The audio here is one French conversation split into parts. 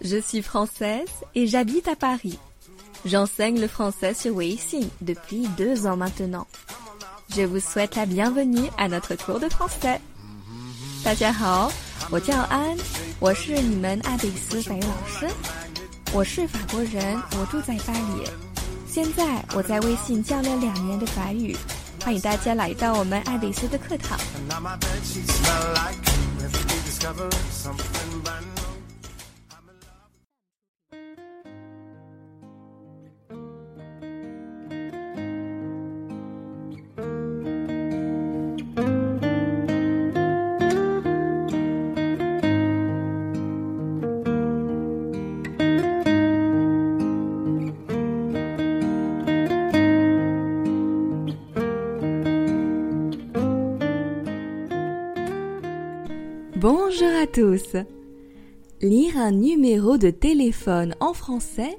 Je suis française et j'habite à Paris. J'enseigne le français sur Weixin depuis deux ans maintenant. Je vous souhaite la bienvenue à notre cours de français. 大家好，我叫安，我是你们爱贝斯法语老师。我是法国人，我住在巴黎。现在我在微信教了两年的法语。欢迎大家来到我们爱丽丝的课堂。Bonjour à tous. Lire un numéro de téléphone en français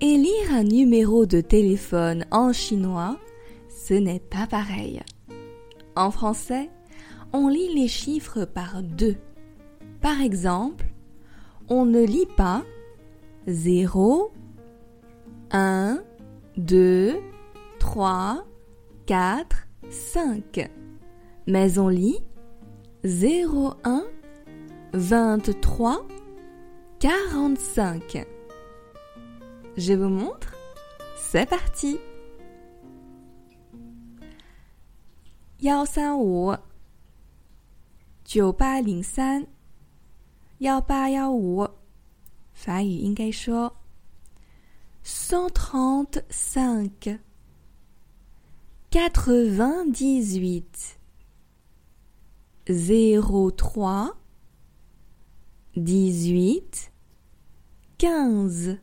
et lire un numéro de téléphone en chinois, ce n'est pas pareil. En français, on lit les chiffres par deux. Par exemple, on ne lit pas 0, 1, 2, 3, 4, 5, mais on lit 01 23 45. Je vous montre C'est parti 幺三五九八零三幺八幺五，法语应该说 cent trente cinq quatre-vingt-dix-huit Zéro trois dix-huit quinze.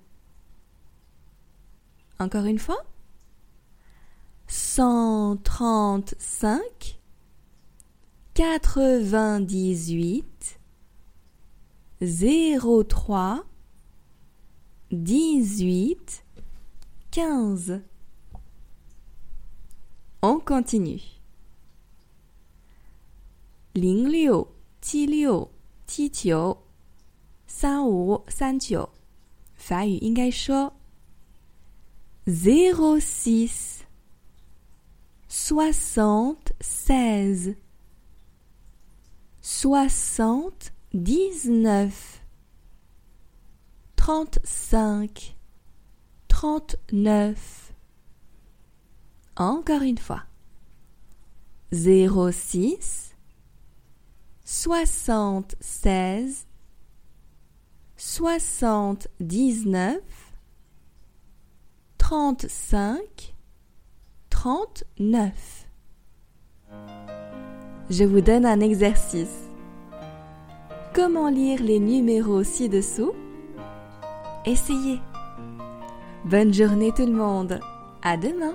Encore une fois. cent trente-cinq quatre-vingt-dix-huit zéro trois dix-huit quinze. On continue. 零六七六七九三五三九，法语应该说 zero six soixante seize soixante dix neuf trente cinq trente neuf. Encore une fois. Zéro six soixante-seize, soixante-dix-neuf, trente-cinq, trente-neuf. Je vous donne un exercice. Comment lire les numéros ci-dessous? Essayez. Bonne journée tout le monde. À demain.